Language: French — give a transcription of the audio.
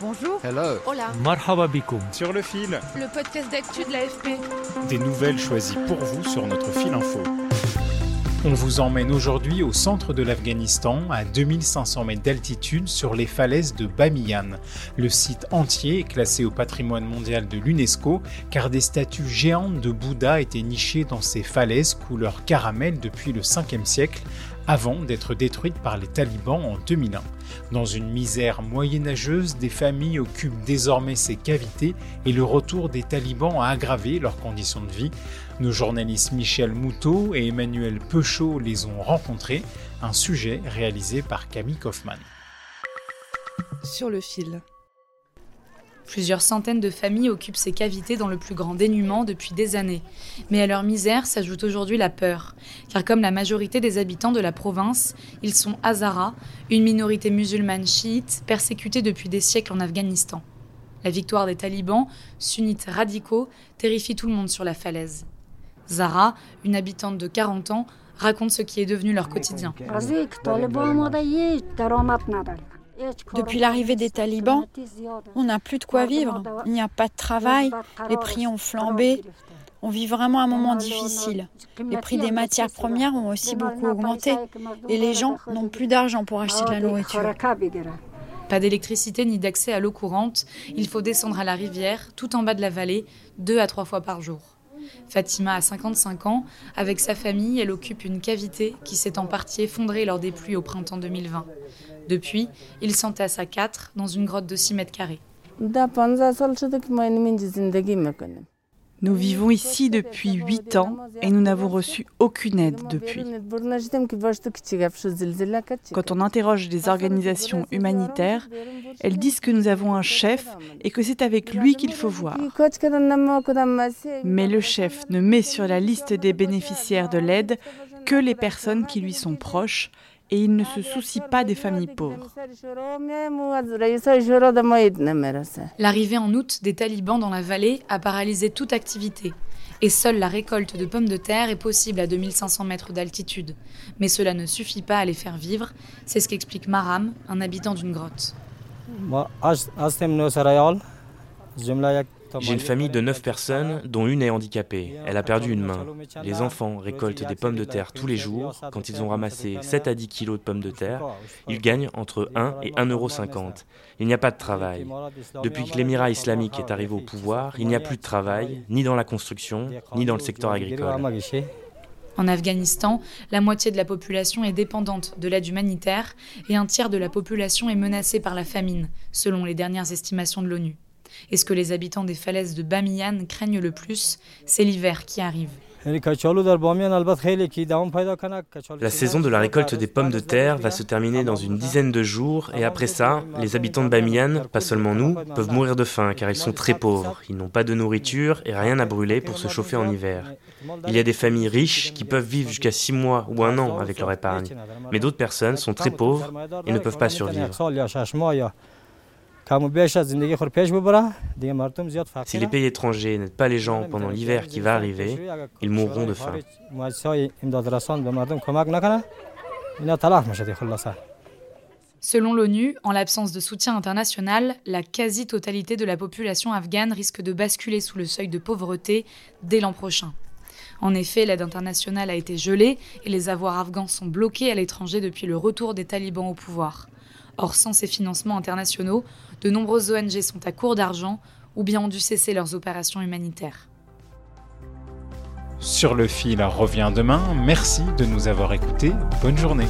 Bonjour. Hello. Hola. Marhaba bikoum. Sur le fil. Le podcast d'actu de l'AFP. Des nouvelles choisies pour vous sur notre fil info. On vous emmène aujourd'hui au centre de l'Afghanistan, à 2500 mètres d'altitude, sur les falaises de Bamiyan. Le site entier est classé au patrimoine mondial de l'UNESCO, car des statues géantes de Bouddha étaient nichées dans ces falaises couleur caramel depuis le 5e siècle, avant d'être détruites par les talibans en 2001. Dans une misère moyenâgeuse, des familles occupent désormais ces cavités et le retour des talibans a aggravé leurs conditions de vie. Nos journalistes Michel Moutot et Emmanuel Peuchot les ont rencontrés, un sujet réalisé par Camille Kaufmann. Sur le fil. Plusieurs centaines de familles occupent ces cavités dans le plus grand dénuement depuis des années. Mais à leur misère s'ajoute aujourd'hui la peur. Car comme la majorité des habitants de la province, ils sont Hazara, une minorité musulmane chiite persécutée depuis des siècles en Afghanistan. La victoire des talibans, sunnites radicaux, terrifie tout le monde sur la falaise. Zara, une habitante de 40 ans, raconte ce qui est devenu leur quotidien. Depuis l'arrivée des talibans, on n'a plus de quoi vivre. Il n'y a pas de travail, les prix ont flambé. On vit vraiment un moment difficile. Les prix des matières premières ont aussi beaucoup augmenté et les gens n'ont plus d'argent pour acheter de la nourriture. Pas d'électricité ni d'accès à l'eau courante, il faut descendre à la rivière, tout en bas de la vallée, deux à trois fois par jour. Fatima a 55 ans. Avec sa famille, elle occupe une cavité qui s'est en partie effondrée lors des pluies au printemps 2020. Depuis, ils s'entassent à quatre dans une grotte de 6 mètres carrés. Nous vivons ici depuis 8 ans et nous n'avons reçu aucune aide depuis. Quand on interroge des organisations humanitaires, elles disent que nous avons un chef et que c'est avec lui qu'il faut voir. Mais le chef ne met sur la liste des bénéficiaires de l'aide que les personnes qui lui sont proches et il ne se soucie pas des familles pauvres. L'arrivée en août des talibans dans la vallée a paralysé toute activité. Et seule la récolte de pommes de terre est possible à 2500 mètres d'altitude. Mais cela ne suffit pas à les faire vivre, c'est ce qu'explique Maram, un habitant d'une grotte. J'ai une famille de 9 personnes, dont une est handicapée. Elle a perdu une main. Les enfants récoltent des pommes de terre tous les jours. Quand ils ont ramassé 7 à 10 kilos de pommes de terre, ils gagnent entre 1 et 1,50 euro. Il n'y a pas de travail. Depuis que l'émirat islamique est arrivé au pouvoir, il n'y a plus de travail, ni dans la construction, ni dans le secteur agricole. En Afghanistan, la moitié de la population est dépendante de l'aide humanitaire et un tiers de la population est menacée par la famine, selon les dernières estimations de l'ONU. Et ce que les habitants des falaises de Bamiyan craignent le plus, c'est l'hiver qui arrive. La saison de la récolte des pommes de terre va se terminer dans une dizaine de jours et après ça, les habitants de Bamiyan, pas seulement nous, peuvent mourir de faim car ils sont très pauvres. Ils n'ont pas de nourriture et rien à brûler pour se chauffer en hiver. Il y a des familles riches qui peuvent vivre jusqu'à 6 mois ou un an avec leur épargne. Mais d'autres personnes sont très pauvres et ne peuvent pas survivre. Si les pays étrangers n'aident pas les gens pendant l'hiver qui va arriver, ils mourront de faim. Selon l'ONU, en l'absence de soutien international, la quasi-totalité de la population afghane risque de basculer sous le seuil de pauvreté dès l'an prochain. En effet, l'aide internationale a été gelée et les avoirs afghans sont bloqués à l'étranger depuis le retour des talibans au pouvoir. Or, sans ces financements internationaux, de nombreuses ONG sont à court d'argent ou bien ont dû cesser leurs opérations humanitaires. Sur le fil revient demain. Merci de nous avoir écoutés. Bonne journée.